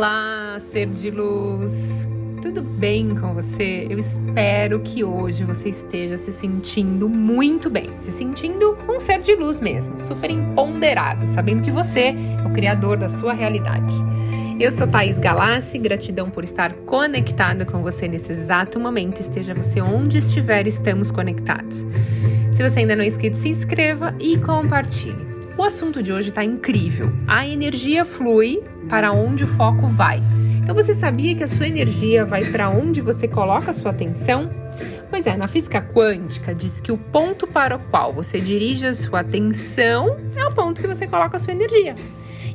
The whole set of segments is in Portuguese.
Olá, ser de luz! Tudo bem com você? Eu espero que hoje você esteja se sentindo muito bem, se sentindo um ser de luz mesmo, super empoderado, sabendo que você é o criador da sua realidade. Eu sou Thaís Galassi, gratidão por estar conectada com você nesse exato momento, esteja você onde estiver, estamos conectados. Se você ainda não é inscrito, se inscreva e compartilhe. O assunto de hoje está incrível. A energia flui para onde o foco vai. Então você sabia que a sua energia vai para onde você coloca a sua atenção? Pois é, na física quântica diz que o ponto para o qual você dirige a sua atenção é o ponto que você coloca a sua energia.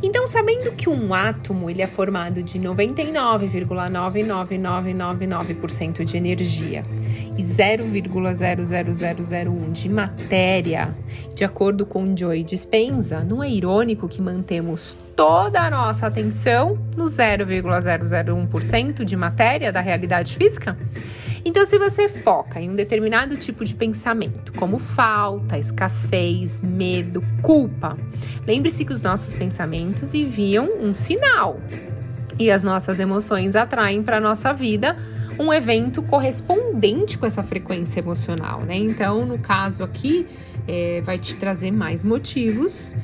Então, sabendo que um átomo ele é formado de 99,99999% de energia e 0,00001 de matéria, de acordo com Joy Dispenza, não é irônico que mantemos toda a nossa atenção no 0,001% de matéria da realidade física? Então, se você foca em um determinado tipo de pensamento, como falta, escassez, medo, culpa, lembre-se que os nossos pensamentos enviam um sinal e as nossas emoções atraem para a nossa vida um evento correspondente com essa frequência emocional, né? Então, no caso aqui, é, vai te trazer mais motivos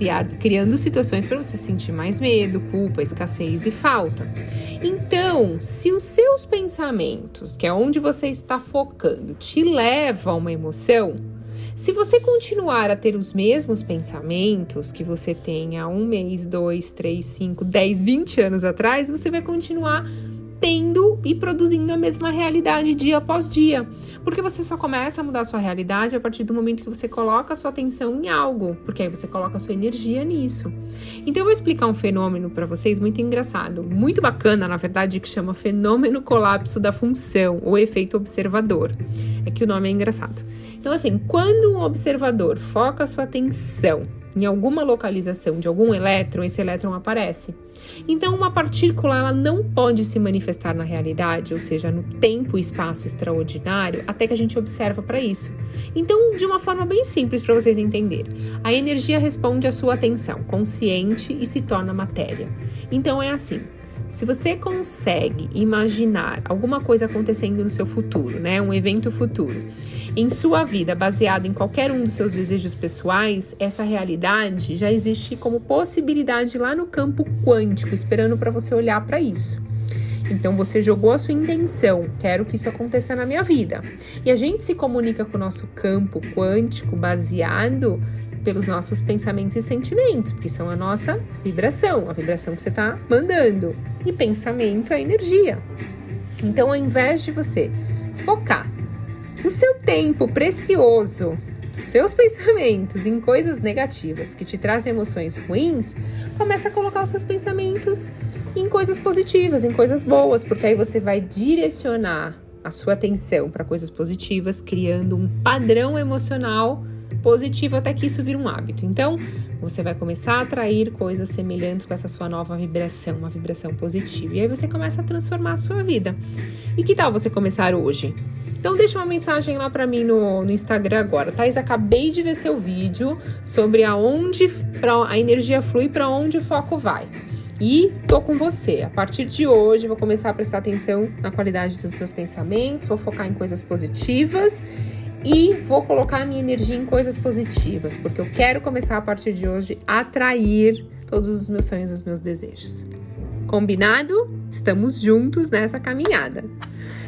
criar, criando situações para você sentir mais medo, culpa, escassez e falta. Então, se os seus pensamentos, que é onde você está focando, te levam a uma emoção, se você continuar a ter os mesmos pensamentos que você tem há um mês, dois, três, cinco, dez, vinte anos atrás, você vai continuar tendo e produzindo a mesma realidade dia após dia. Porque você só começa a mudar a sua realidade a partir do momento que você coloca a sua atenção em algo, porque aí você coloca a sua energia nisso. Então eu vou explicar um fenômeno para vocês muito engraçado, muito bacana, na verdade, que chama fenômeno colapso da função ou efeito observador. É que o nome é engraçado. Então assim, quando um observador foca a sua atenção em alguma localização de algum elétron, esse elétron aparece. Então, uma partícula ela não pode se manifestar na realidade, ou seja, no tempo e espaço extraordinário, até que a gente observa para isso. Então, de uma forma bem simples para vocês entenderem, a energia responde à sua atenção consciente e se torna matéria. Então, é assim. Se você consegue imaginar alguma coisa acontecendo no seu futuro, né, um evento futuro, em sua vida baseado em qualquer um dos seus desejos pessoais, essa realidade já existe como possibilidade lá no campo quântico, esperando para você olhar para isso. Então você jogou a sua intenção, quero que isso aconteça na minha vida. E a gente se comunica com o nosso campo quântico baseado pelos nossos pensamentos e sentimentos, porque são a nossa vibração, a vibração que você está mandando. E pensamento é energia. Então, ao invés de você focar o seu tempo precioso, os seus pensamentos em coisas negativas que te trazem emoções ruins, começa a colocar os seus pensamentos em coisas positivas, em coisas boas, porque aí você vai direcionar a sua atenção para coisas positivas, criando um padrão emocional positivo até que isso vira um hábito. Então, você vai começar a atrair coisas semelhantes com essa sua nova vibração, uma vibração positiva. E aí você começa a transformar a sua vida. E que tal você começar hoje? Então deixa uma mensagem lá para mim no, no, Instagram agora. Thais, acabei de ver seu vídeo sobre aonde pra, a energia flui para onde o foco vai. E tô com você. A partir de hoje, vou começar a prestar atenção na qualidade dos meus pensamentos, vou focar em coisas positivas e vou colocar minha energia em coisas positivas, porque eu quero começar a partir de hoje a atrair todos os meus sonhos e os meus desejos. Combinado? Estamos juntos nessa caminhada.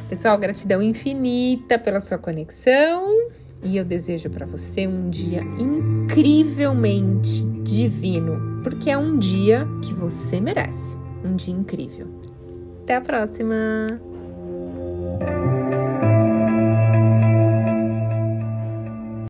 Pessoal, gratidão infinita pela sua conexão e eu desejo para você um dia incrivelmente divino, porque é um dia que você merece, um dia incrível. Até a próxima!